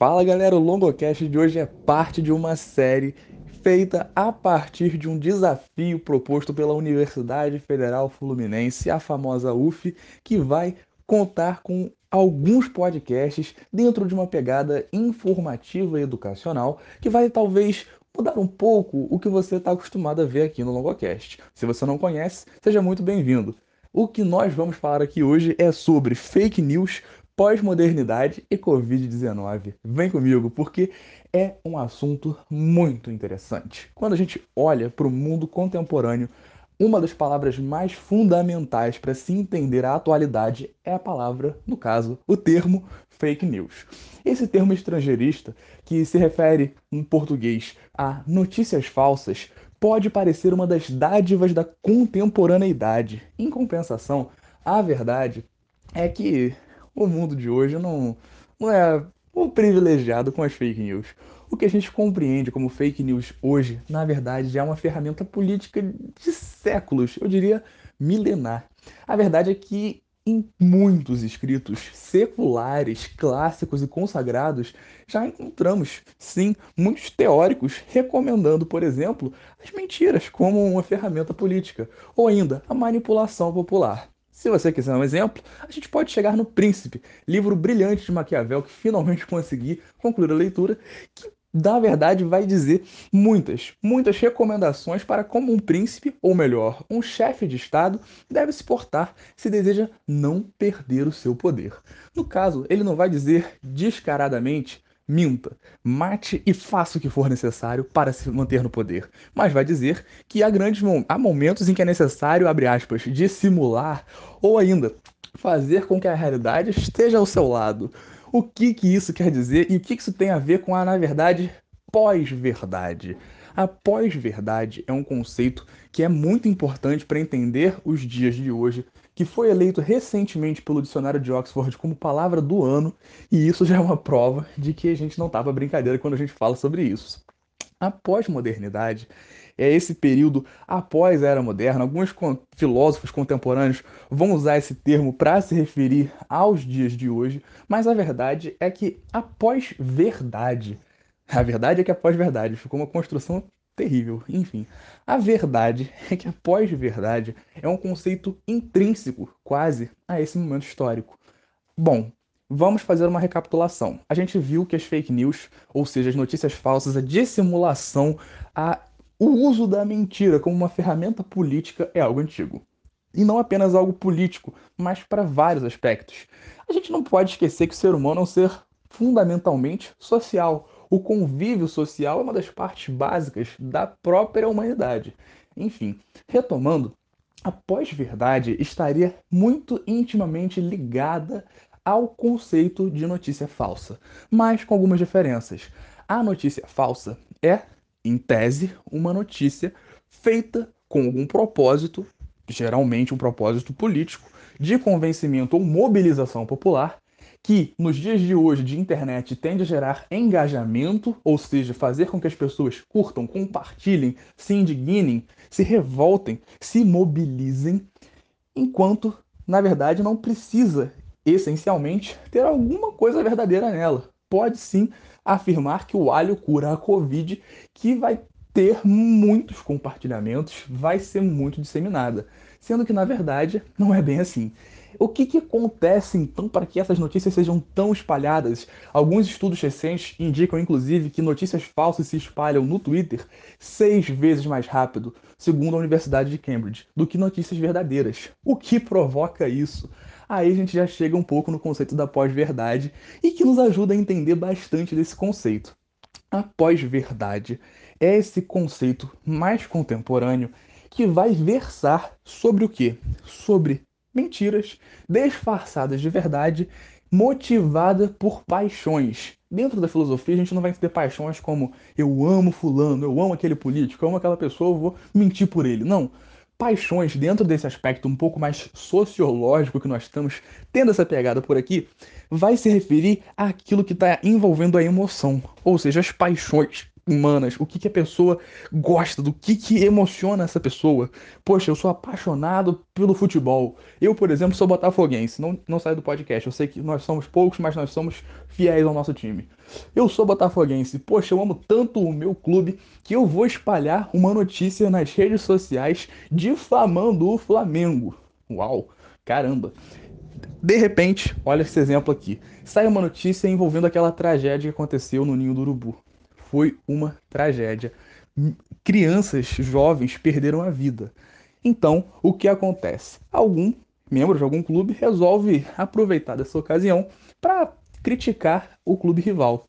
Fala galera, o Longocast de hoje é parte de uma série feita a partir de um desafio proposto pela Universidade Federal Fluminense, a famosa UF, que vai contar com alguns podcasts dentro de uma pegada informativa e educacional que vai talvez mudar um pouco o que você está acostumado a ver aqui no Longocast. Se você não conhece, seja muito bem-vindo. O que nós vamos falar aqui hoje é sobre fake news, pós-modernidade e Covid-19. Vem comigo, porque é um assunto muito interessante. Quando a gente olha para o mundo contemporâneo, uma das palavras mais fundamentais para se entender a atualidade é a palavra, no caso, o termo fake news. Esse termo estrangeirista, que se refere em português a notícias falsas, pode parecer uma das dádivas da contemporaneidade. Em compensação, a verdade é que o mundo de hoje não, não é o privilegiado com as fake news. O que a gente compreende como fake news hoje, na verdade, é uma ferramenta política de séculos, eu diria milenar. A verdade é que em muitos escritos seculares, clássicos e consagrados, já encontramos, sim, muitos teóricos recomendando, por exemplo, as mentiras como uma ferramenta política, ou ainda a manipulação popular. Se você quiser um exemplo, a gente pode chegar no Príncipe, livro brilhante de Maquiavel que finalmente consegui concluir a leitura, que na verdade vai dizer muitas, muitas recomendações para como um príncipe, ou melhor, um chefe de Estado, deve se portar se deseja não perder o seu poder. No caso, ele não vai dizer descaradamente minta, mate e faça o que for necessário para se manter no poder. Mas vai dizer que há grandes há momentos em que é necessário, abre aspas, dissimular ou ainda fazer com que a realidade esteja ao seu lado. O que que isso quer dizer e o que, que isso tem a ver com a, na verdade, pós-verdade? A pós-verdade é um conceito que é muito importante para entender os dias de hoje que foi eleito recentemente pelo dicionário de Oxford como palavra do ano, e isso já é uma prova de que a gente não estava brincadeira quando a gente fala sobre isso. A pós-modernidade é esse período após a Era Moderna. Alguns filósofos contemporâneos vão usar esse termo para se referir aos dias de hoje, mas a verdade é que a pós-verdade, a verdade é que a pós-verdade ficou uma construção terrível. Enfim, a verdade é que a pós-verdade é um conceito intrínseco, quase, a esse momento histórico. Bom, vamos fazer uma recapitulação. A gente viu que as fake news, ou seja, as notícias falsas, a dissimulação, a... o uso da mentira como uma ferramenta política é algo antigo. E não apenas algo político, mas para vários aspectos. A gente não pode esquecer que o ser humano é um ser fundamentalmente social o convívio social é uma das partes básicas da própria humanidade. Enfim, retomando, a pós-verdade estaria muito intimamente ligada ao conceito de notícia falsa, mas com algumas diferenças. A notícia falsa é, em tese, uma notícia feita com algum propósito, geralmente um propósito político, de convencimento ou mobilização popular, que nos dias de hoje de internet tende a gerar engajamento, ou seja, fazer com que as pessoas curtam, compartilhem, se indignem, se revoltem, se mobilizem, enquanto na verdade não precisa essencialmente ter alguma coisa verdadeira nela. Pode sim afirmar que o alho cura a Covid, que vai ter muitos compartilhamentos, vai ser muito disseminada, sendo que na verdade não é bem assim. O que, que acontece então para que essas notícias sejam tão espalhadas? Alguns estudos recentes indicam, inclusive, que notícias falsas se espalham no Twitter seis vezes mais rápido, segundo a Universidade de Cambridge, do que notícias verdadeiras. O que provoca isso? Aí a gente já chega um pouco no conceito da pós-verdade e que nos ajuda a entender bastante desse conceito. A pós-verdade é esse conceito mais contemporâneo que vai versar sobre o quê? Sobre mentiras disfarçadas de verdade, motivada por paixões. Dentro da filosofia, a gente não vai ter paixões como eu amo fulano, eu amo aquele político, eu amo aquela pessoa, eu vou mentir por ele. Não. Paixões, dentro desse aspecto um pouco mais sociológico que nós estamos tendo essa pegada por aqui, vai se referir àquilo que está envolvendo a emoção, ou seja, as paixões humanas, o que, que a pessoa gosta, do que, que emociona essa pessoa. Poxa, eu sou apaixonado pelo futebol. Eu, por exemplo, sou botafoguense, não, não saio do podcast. Eu sei que nós somos poucos, mas nós somos fiéis ao nosso time. Eu sou botafoguense, poxa, eu amo tanto o meu clube que eu vou espalhar uma notícia nas redes sociais difamando o Flamengo. Uau, caramba. De repente, olha esse exemplo aqui. Sai uma notícia envolvendo aquela tragédia que aconteceu no Ninho do Urubu foi uma tragédia. Crianças jovens perderam a vida. Então, o que acontece? Algum membro de algum clube resolve aproveitar dessa ocasião para criticar o clube rival.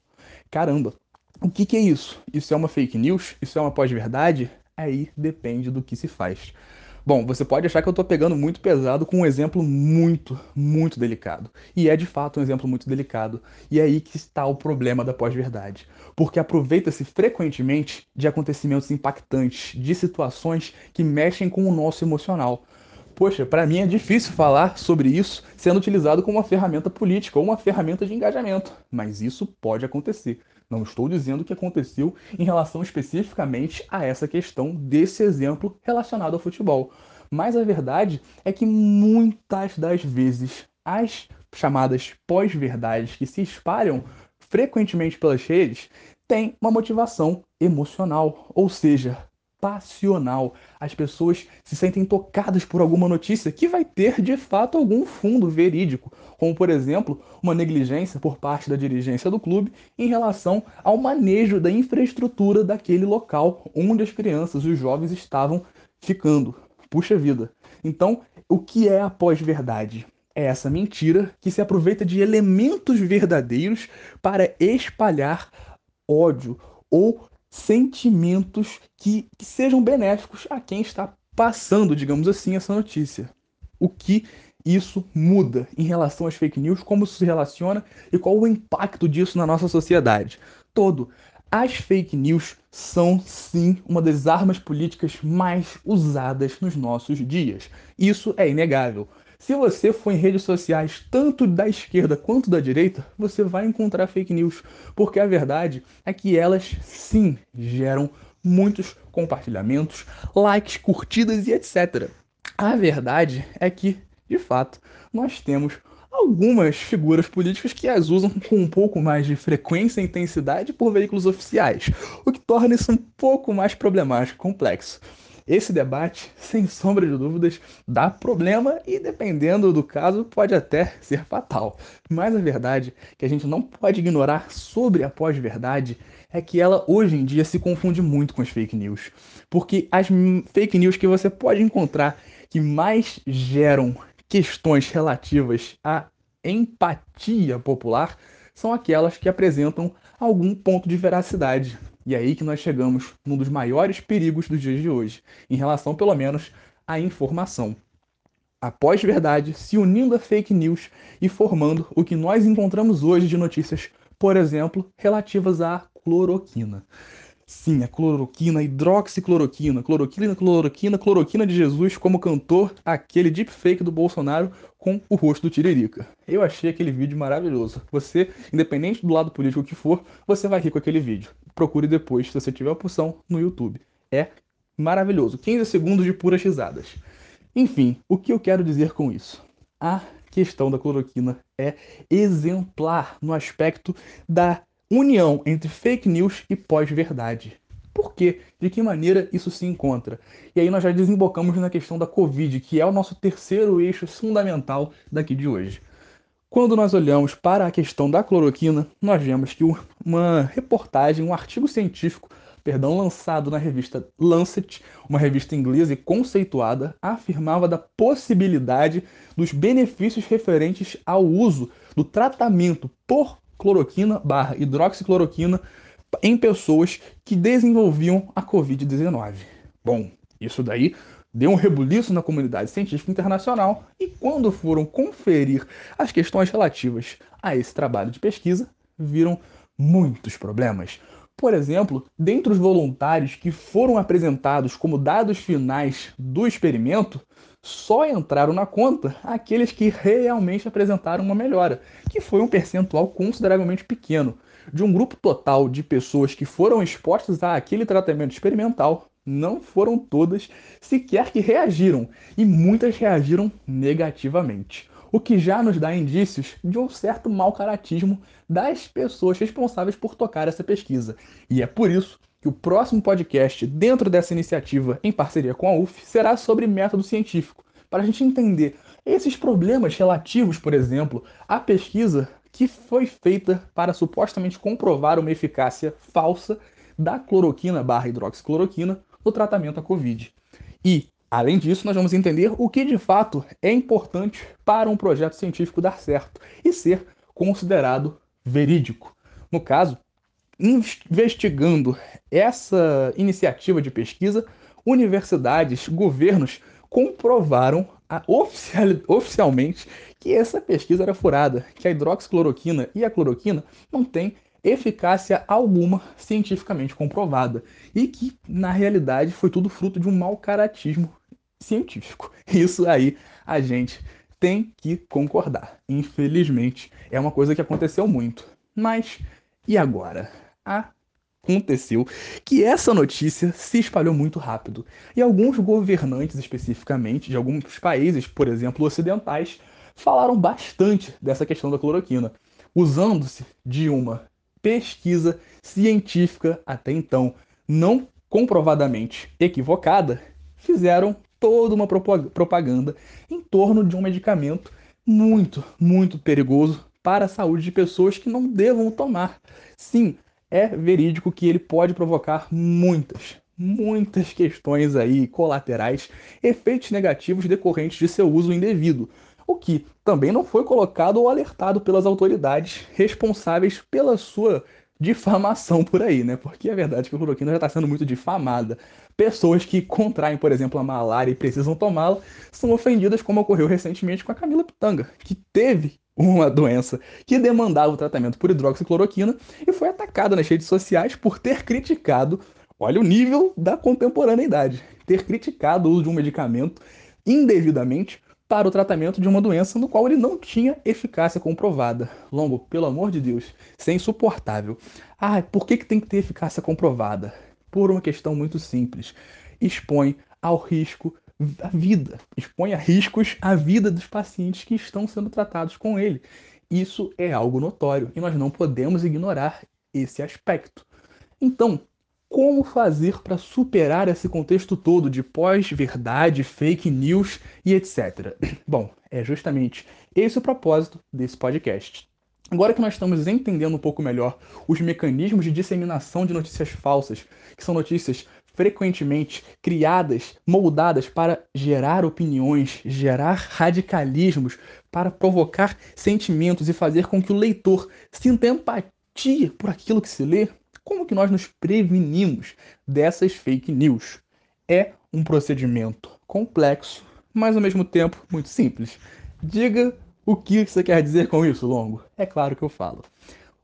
Caramba, o que, que é isso? Isso é uma fake news? Isso é uma pós-verdade? Aí depende do que se faz. Bom, você pode achar que eu estou pegando muito pesado com um exemplo muito, muito delicado. E é de fato um exemplo muito delicado. E é aí que está o problema da pós-verdade. Porque aproveita-se frequentemente de acontecimentos impactantes, de situações que mexem com o nosso emocional. Poxa, para mim é difícil falar sobre isso sendo utilizado como uma ferramenta política ou uma ferramenta de engajamento, mas isso pode acontecer. Não estou dizendo que aconteceu em relação especificamente a essa questão desse exemplo relacionado ao futebol. Mas a verdade é que muitas das vezes as chamadas pós-verdades que se espalham frequentemente pelas redes têm uma motivação emocional, ou seja, passional. As pessoas se sentem tocadas por alguma notícia que vai ter de fato algum fundo verídico, como por exemplo, uma negligência por parte da dirigência do clube em relação ao manejo da infraestrutura daquele local onde as crianças e os jovens estavam ficando. Puxa vida. Então, o que é a pós-verdade? É essa mentira que se aproveita de elementos verdadeiros para espalhar ódio ou sentimentos que, que sejam benéficos a quem está passando, digamos assim, essa notícia. O que isso muda em relação às fake news, como isso se relaciona e qual o impacto disso na nossa sociedade. Todo. As fake news são sim uma das armas políticas mais usadas nos nossos dias. Isso é inegável. Se você for em redes sociais, tanto da esquerda quanto da direita, você vai encontrar fake news, porque a verdade é que elas sim geram muitos compartilhamentos, likes, curtidas e etc. A verdade é que, de fato, nós temos algumas figuras políticas que as usam com um pouco mais de frequência e intensidade por veículos oficiais, o que torna isso um pouco mais problemático e complexo. Esse debate, sem sombra de dúvidas, dá problema e, dependendo do caso, pode até ser fatal. Mas a verdade que a gente não pode ignorar sobre a pós-verdade é que ela hoje em dia se confunde muito com as fake news. Porque as fake news que você pode encontrar que mais geram questões relativas à empatia popular são aquelas que apresentam algum ponto de veracidade, e é aí que nós chegamos num dos maiores perigos dos dias de hoje, em relação, pelo menos, à informação. A pós-verdade se unindo a fake news e formando o que nós encontramos hoje de notícias, por exemplo, relativas à cloroquina. Sim, a cloroquina, hidroxicloroquina, cloroquina, cloroquina, cloroquina de Jesus, como cantor aquele deepfake do Bolsonaro com o rosto do Tiririca. Eu achei aquele vídeo maravilhoso. Você, independente do lado político que for, você vai rir com aquele vídeo. Procure depois, se você tiver a opção, no YouTube. É maravilhoso. 15 segundos de puras risadas. Enfim, o que eu quero dizer com isso? A questão da cloroquina é exemplar no aspecto da união entre fake news e pós-verdade. Por quê? De que maneira isso se encontra? E aí nós já desembocamos na questão da Covid, que é o nosso terceiro eixo fundamental daqui de hoje. Quando nós olhamos para a questão da cloroquina, nós vemos que uma reportagem, um artigo científico, perdão, lançado na revista Lancet, uma revista inglesa e conceituada, afirmava da possibilidade dos benefícios referentes ao uso do tratamento por cloroquina barra hidroxicloroquina em pessoas que desenvolviam a Covid-19. Bom, isso daí deu um rebuliço na comunidade científica internacional e quando foram conferir as questões relativas a esse trabalho de pesquisa, viram muitos problemas. Por exemplo, dentre os voluntários que foram apresentados como dados finais do experimento, só entraram na conta aqueles que realmente apresentaram uma melhora, que foi um percentual consideravelmente pequeno. de um grupo total de pessoas que foram expostas àquele tratamento experimental, não foram todas sequer que reagiram, e muitas reagiram negativamente. O que já nos dá indícios de um certo mau caratismo das pessoas responsáveis por tocar essa pesquisa. E é por isso que o próximo podcast, dentro dessa iniciativa em parceria com a UF, será sobre método científico, para a gente entender esses problemas relativos, por exemplo, à pesquisa que foi feita para supostamente comprovar uma eficácia falsa da cloroquina barra hidroxicloroquina no tratamento à Covid. E, além disso, nós vamos entender o que de fato é importante para um projeto científico dar certo e ser considerado verídico. No caso, investigando essa iniciativa de pesquisa, universidades, governos comprovaram oficial, oficialmente que essa pesquisa era furada, que a hidroxicloroquina e a cloroquina não têm eficácia alguma cientificamente comprovada e que na realidade foi tudo fruto de um mau caratismo científico. Isso aí a gente tem que concordar. Infelizmente, é uma coisa que aconteceu muito. Mas e agora? Aconteceu que essa notícia se espalhou muito rápido e alguns governantes, especificamente de alguns países, por exemplo, ocidentais, falaram bastante dessa questão da cloroquina, usando-se de uma pesquisa científica até então não comprovadamente equivocada, fizeram toda uma propaganda em torno de um medicamento muito, muito perigoso para a saúde de pessoas que não devam tomar. Sim, é verídico que ele pode provocar muitas, muitas questões aí colaterais, efeitos negativos decorrentes de seu uso indevido, o que também não foi colocado ou alertado pelas autoridades responsáveis pela sua difamação por aí, né? Porque a verdade é que a cloroquina já está sendo muito difamada. Pessoas que contraem, por exemplo, a malária e precisam tomá-la são ofendidas, como ocorreu recentemente com a Camila Pitanga, que teve uma doença que demandava o tratamento por hidroxicloroquina e foi atacada nas redes sociais por ter criticado, olha o nível da contemporaneidade, ter criticado o uso de um medicamento indevidamente para o tratamento de uma doença no qual ele não tinha eficácia comprovada. Longo, pelo amor de Deus, isso é insuportável. Ah, por que, que tem que ter eficácia comprovada? Por uma questão muito simples. Expõe ao risco a vida, expõe a riscos a vida dos pacientes que estão sendo tratados com ele. Isso é algo notório e nós não podemos ignorar esse aspecto. Então, como fazer para superar esse contexto todo de pós-verdade, fake news e etc. Bom, é justamente esse o propósito desse podcast. Agora que nós estamos entendendo um pouco melhor os mecanismos de disseminação de notícias falsas, que são notícias frequentemente criadas, moldadas para gerar opiniões, gerar radicalismos, para provocar sentimentos e fazer com que o leitor sinta empatia por aquilo que se lê, como que nós nos prevenimos dessas fake news? É um procedimento complexo, mas ao mesmo tempo muito simples. Diga o que você quer dizer com isso, Longo. É claro que eu falo.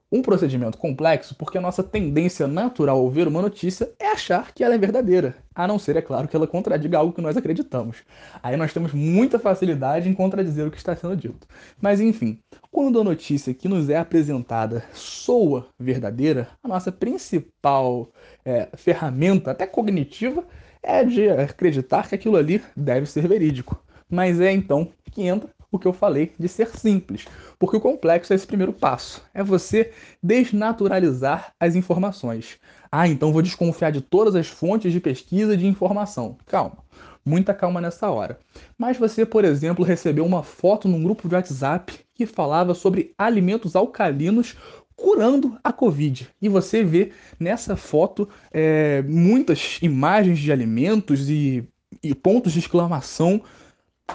Um procedimento complexo porque a nossa tendência natural ao ver uma notícia é achar que ela é verdadeira, a não ser, é claro, que ela contradiga algo que nós acreditamos. Aí nós temos muita facilidade em contradizer o que está sendo dito. Mas enfim, quando a notícia que nos é apresentada soa verdadeira, a nossa principal é, ferramenta, até cognitiva, é de acreditar que aquilo ali deve ser verídico. Mas é então que entra o que eu falei de ser simples, porque o complexo é esse primeiro passo, é você desnaturalizar as informações. Ah, então vou desconfiar de todas as fontes de pesquisa de informação. Calma, muita calma nessa hora. Mas você, por exemplo, recebeu uma foto num grupo de WhatsApp que falava sobre alimentos alcalinos curando a Covid. E você vê nessa foto é, muitas imagens de alimentos e, e pontos de exclamação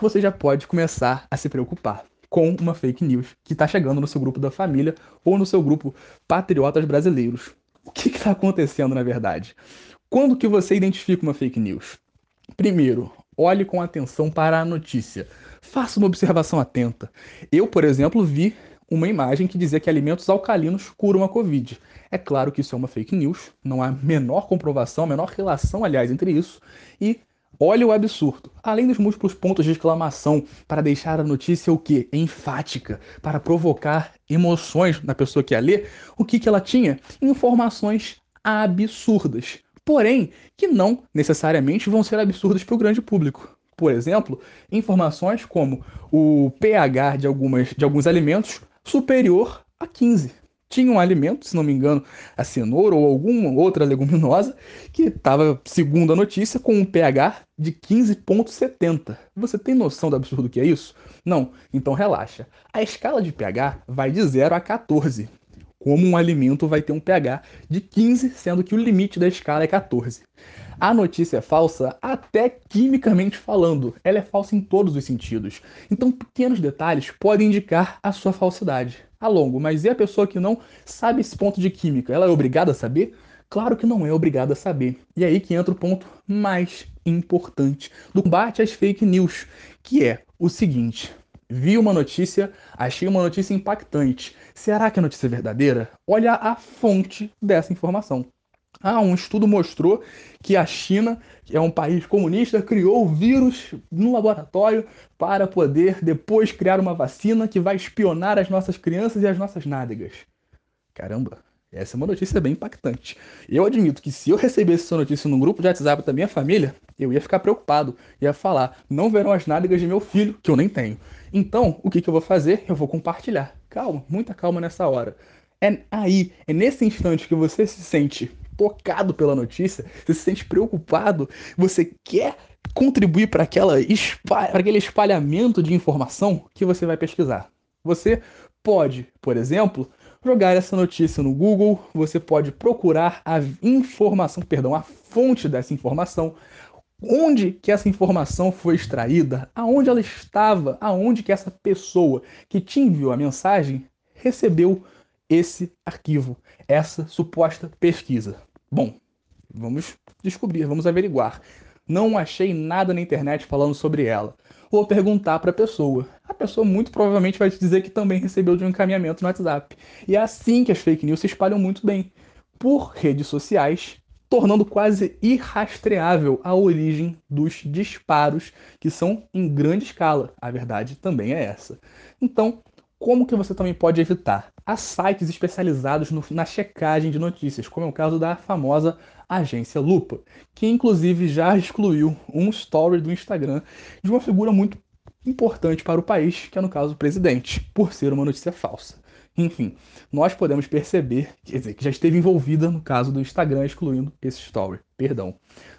você já pode começar a se preocupar com uma fake news que está chegando no seu grupo da família ou no seu grupo Patriotas Brasileiros. O que está acontecendo na verdade? Quando que você identifica uma fake news? Primeiro, olhe com atenção para a notícia. Faça uma observação atenta. Eu, por exemplo, vi uma imagem que dizia que alimentos alcalinos curam a Covid. É claro que isso é uma fake news, não há menor comprovação, menor relação, aliás, entre isso e Olha o absurdo. Além dos múltiplos pontos de exclamação para deixar a notícia o quê? Enfática, para provocar emoções na pessoa que a lê, o que, que ela tinha? Informações absurdas. Porém, que não necessariamente vão ser absurdas para o grande público. Por exemplo, informações como o pH de, algumas, de alguns alimentos superior a 15 tinha um alimento, se não me engano, a cenoura ou alguma outra leguminosa, que estava, segundo a notícia, com um pH de 15,70. Você tem noção do absurdo que é isso? Não? Então relaxa. A escala de pH vai de 0 a 14. Como um alimento vai ter um pH de 15, sendo que o limite da escala é 14. A notícia é falsa até quimicamente falando. Ela é falsa em todos os sentidos. Então, pequenos detalhes podem indicar a sua falsidade a longo. Mas e a pessoa que não sabe esse ponto de química? Ela é obrigada a saber? Claro que não é obrigada a saber. E aí que entra o ponto mais importante do combate às fake news, que é o seguinte: vi uma notícia, achei uma notícia impactante. Será que a notícia é verdadeira? Olha a fonte dessa informação. Ah, um estudo mostrou que a China, que é um país comunista, criou o vírus no laboratório para poder depois criar uma vacina que vai espionar as nossas crianças e as nossas nádegas. Caramba, essa é uma notícia bem impactante. Eu admito que se eu recebesse essa notícia no grupo de WhatsApp da minha família, eu ia ficar preocupado. Ia falar, não verão as nádegas de meu filho, que eu nem tenho. Então, o que, que eu vou fazer? Eu vou compartilhar. Calma, muita calma nessa hora. É aí, é nesse instante que você se sente tocado pela notícia, você se sente preocupado, você quer contribuir para para aquele espalhamento de informação que você vai pesquisar. Você pode, por exemplo, jogar essa notícia no Google, você pode procurar a informação, perdão, a fonte dessa informação, onde que essa informação foi extraída, aonde ela estava, aonde que essa pessoa que te enviou a mensagem recebeu esse arquivo, essa suposta pesquisa. Bom, vamos descobrir, vamos averiguar. Não achei nada na internet falando sobre ela. Vou perguntar para a pessoa. A pessoa muito provavelmente vai te dizer que também recebeu de um encaminhamento no WhatsApp. E é assim que as fake news se espalham muito bem por redes sociais, tornando quase irrastreável a origem dos disparos, que são em grande escala. A verdade também é essa. Então, como que você também pode evitar? Há sites especializados no, na checagem de notícias, como é o caso da famosa agência Lupa, que inclusive já excluiu um story do Instagram de uma figura muito importante para o país, que é no caso o presidente, por ser uma notícia falsa. Enfim, nós podemos perceber, quer dizer, que já esteve envolvida no caso do Instagram excluindo esse story, perdão.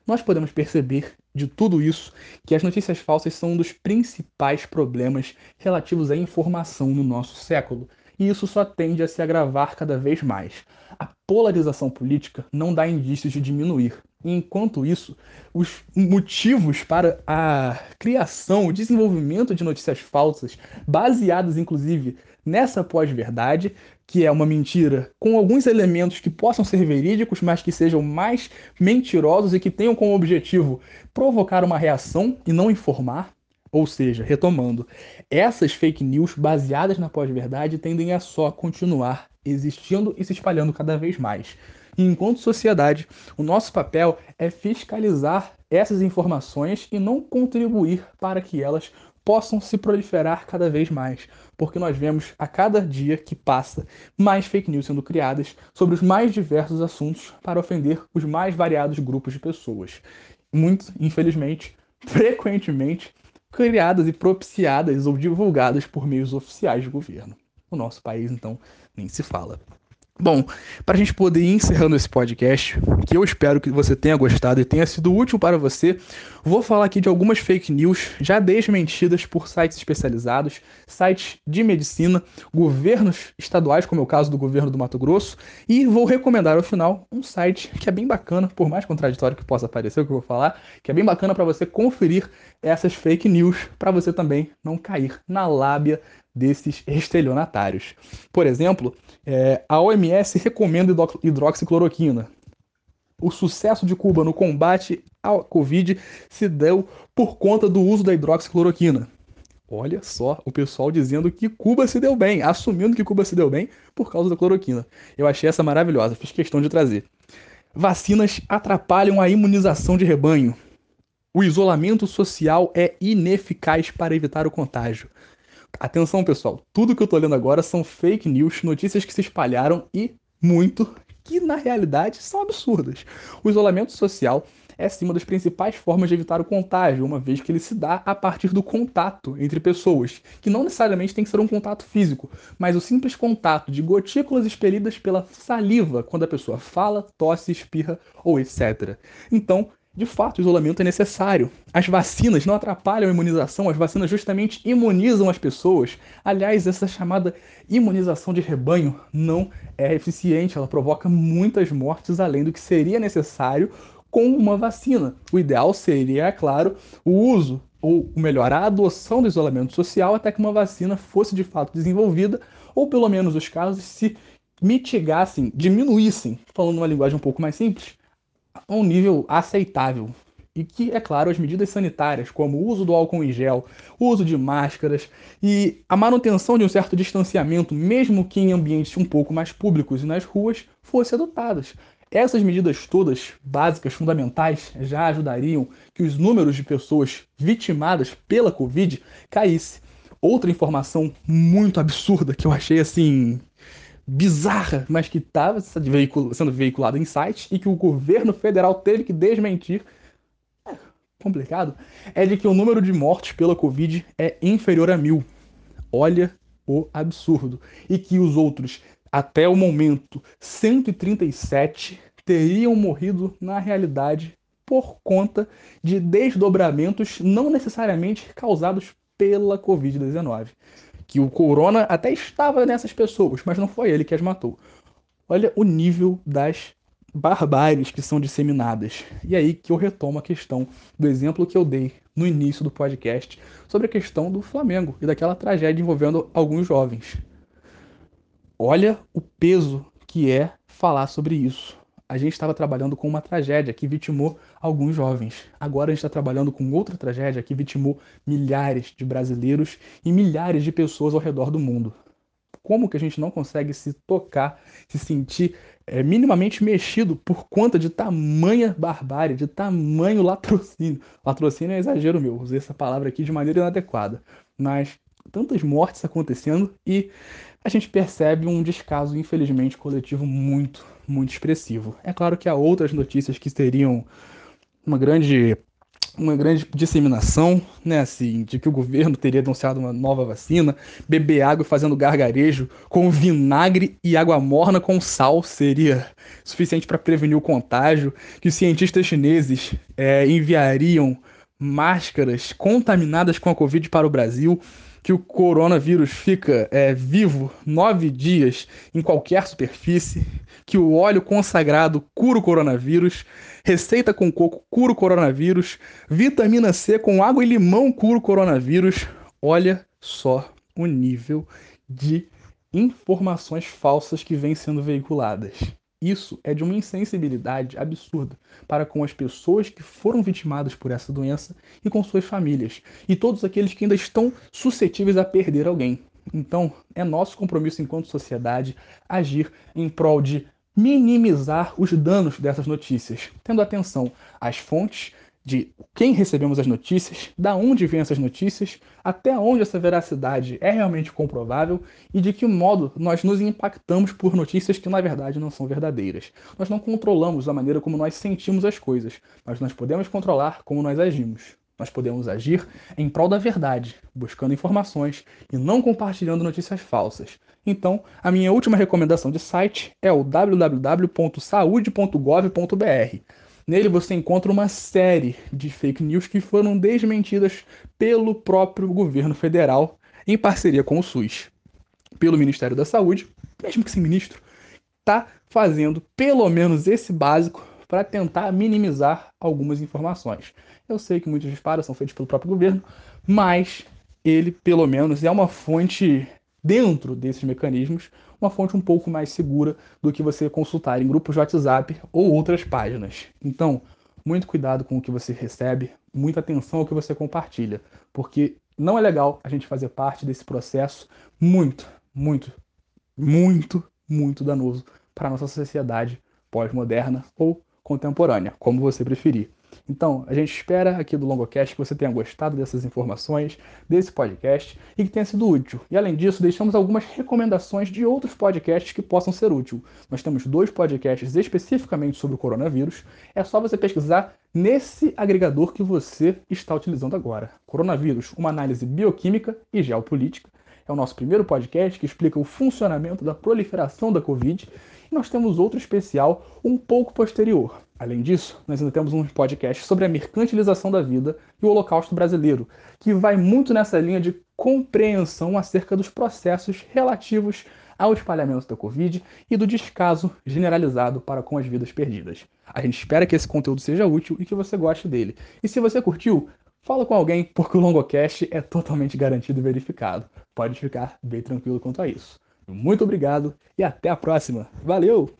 Nós podemos perceber de tudo isso que as notícias falsas são um dos principais problemas relativos à informação no nosso século, e isso só tende a se agravar cada vez mais. A polarização política não dá indícios de diminuir. Enquanto isso, os motivos para a criação, o desenvolvimento de notícias falsas, baseadas inclusive nessa pós-verdade, que é uma mentira com alguns elementos que possam ser verídicos, mas que sejam mais mentirosos e que tenham como objetivo provocar uma reação e não informar. Ou seja, retomando, essas fake news baseadas na pós-verdade tendem a só continuar existindo e se espalhando cada vez mais. E enquanto sociedade, o nosso papel é fiscalizar essas informações e não contribuir para que elas possam se proliferar cada vez mais, porque nós vemos a cada dia que passa mais fake news sendo criadas sobre os mais diversos assuntos para ofender os mais variados grupos de pessoas. Muito, infelizmente, frequentemente criadas e propiciadas ou divulgadas por meios oficiais de governo. O nosso país, então, nem se fala. Bom, para a gente poder ir encerrando esse podcast, que eu espero que você tenha gostado e tenha sido útil para você, vou falar aqui de algumas fake news já desmentidas por sites especializados, sites de medicina, governos estaduais, como é o caso do governo do Mato Grosso, e vou recomendar ao final um site que é bem bacana, por mais contraditório que possa parecer o que eu vou falar, que é bem bacana para você conferir essas fake news, para você também não cair na lábia desses estelionatários. Por exemplo, é, a OMS recomenda hidroxicloroquina. O sucesso de Cuba no combate à Covid se deu por conta do uso da hidroxicloroquina. Olha só, o pessoal dizendo que Cuba se deu bem, assumindo que Cuba se deu bem por causa da cloroquina. Eu achei essa maravilhosa, fiz questão de trazer. Vacinas atrapalham a imunização de rebanho. O isolamento social é ineficaz para evitar o contágio. Atenção, pessoal, tudo que eu tô lendo agora são fake news, notícias que se espalharam e muito que na realidade são absurdas. O isolamento social é sim uma das principais formas de evitar o contágio, uma vez que ele se dá a partir do contato entre pessoas, que não necessariamente tem que ser um contato físico, mas o simples contato de gotículas expelidas pela saliva quando a pessoa fala, tosse, espirra ou etc. Então, de fato, o isolamento é necessário. As vacinas não atrapalham a imunização, as vacinas justamente imunizam as pessoas. Aliás, essa chamada imunização de rebanho não é eficiente, ela provoca muitas mortes além do que seria necessário com uma vacina. O ideal seria, é claro, o uso, ou melhor, a adoção do isolamento social até que uma vacina fosse de fato desenvolvida, ou pelo menos os casos se mitigassem, diminuíssem, falando uma linguagem um pouco mais simples, a um nível aceitável. E que, é claro, as medidas sanitárias, como o uso do álcool em gel, o uso de máscaras e a manutenção de um certo distanciamento, mesmo que em ambientes um pouco mais públicos e nas ruas, fossem adotadas. Essas medidas todas, básicas, fundamentais, já ajudariam que os números de pessoas vitimadas pela Covid caísse. Outra informação muito absurda que eu achei assim bizarra, mas que estava sendo veiculada em sites e que o governo federal teve que desmentir. É complicado. É de que o número de mortes pela Covid é inferior a mil. Olha o absurdo. E que os outros, até o momento, 137 teriam morrido na realidade por conta de desdobramentos não necessariamente causados pela Covid-19 que o corona até estava nessas pessoas, mas não foi ele que as matou. Olha o nível das barbáries que são disseminadas. E aí que eu retomo a questão do exemplo que eu dei no início do podcast sobre a questão do Flamengo e daquela tragédia envolvendo alguns jovens. Olha o peso que é falar sobre isso a gente estava trabalhando com uma tragédia que vitimou alguns jovens. Agora a gente está trabalhando com outra tragédia que vitimou milhares de brasileiros e milhares de pessoas ao redor do mundo. Como que a gente não consegue se tocar, se sentir é, minimamente mexido por conta de tamanha barbárie, de tamanho latrocínio? Latrocínio é exagero meu, usei essa palavra aqui de maneira inadequada. Mas tantas mortes acontecendo e a gente percebe um descaso, infelizmente, coletivo muito, muito expressivo. É claro que há outras notícias que teriam uma grande uma grande disseminação, né, assim, de que o governo teria anunciado uma nova vacina, beber água fazendo gargarejo com vinagre e água morna com sal seria suficiente para prevenir o contágio, que os cientistas chineses é, enviariam máscaras contaminadas com a Covid para o Brasil, que o coronavírus fica é, vivo nove dias em qualquer superfície, que o óleo consagrado cura o coronavírus, receita com coco cura o coronavírus, vitamina C com água e limão cura o coronavírus. Olha só o nível de informações falsas que vêm sendo veiculadas. Isso é de uma insensibilidade absurda para com as pessoas que foram vitimadas por essa doença e com suas famílias, e todos aqueles que ainda estão suscetíveis a perder alguém. Então, é nosso compromisso enquanto sociedade agir em prol de minimizar os danos dessas notícias, tendo atenção às fontes, de quem recebemos as notícias, da onde vêm essas notícias, até onde essa veracidade é realmente comprovável e de que modo nós nos impactamos por notícias que na verdade não são verdadeiras. Nós não controlamos a maneira como nós sentimos as coisas, mas nós podemos controlar como nós agimos. Nós podemos agir em prol da verdade, buscando informações e não compartilhando notícias falsas. Então, a minha última recomendação de site é o www.saude.gov.br Nele você encontra uma série de fake news que foram desmentidas pelo próprio governo federal em parceria com o SUS. Pelo Ministério da Saúde, mesmo que sem ministro, está fazendo pelo menos esse básico para tentar minimizar algumas informações. Eu sei que muitos disparos são feitos pelo próprio governo, mas ele, pelo menos, é uma fonte dentro desses mecanismos, uma fonte um pouco mais segura do que você consultar em grupos de WhatsApp ou outras páginas. Então, muito cuidado com o que você recebe, muita atenção ao que você compartilha, porque não é legal a gente fazer parte desse processo muito, muito, muito, muito danoso para a nossa sociedade pós-moderna ou contemporânea, como você preferir. Então, a gente espera aqui do Longocast que você tenha gostado dessas informações, desse podcast e que tenha sido útil. E além disso, deixamos algumas recomendações de outros podcasts que possam ser úteis. Nós temos dois podcasts especificamente sobre o coronavírus. É só você pesquisar nesse agregador que você está utilizando agora. Coronavírus, uma análise bioquímica e geopolítica. É o nosso primeiro podcast que explica o funcionamento da proliferação da Covid. E nós temos outro especial um pouco posterior, Além disso, nós ainda temos um podcast sobre a mercantilização da vida e o Holocausto brasileiro, que vai muito nessa linha de compreensão acerca dos processos relativos ao espalhamento da Covid e do descaso generalizado para com as vidas perdidas. A gente espera que esse conteúdo seja útil e que você goste dele. E se você curtiu, fala com alguém, porque o Longocast é totalmente garantido e verificado. Pode ficar bem tranquilo quanto a isso. Muito obrigado e até a próxima. Valeu!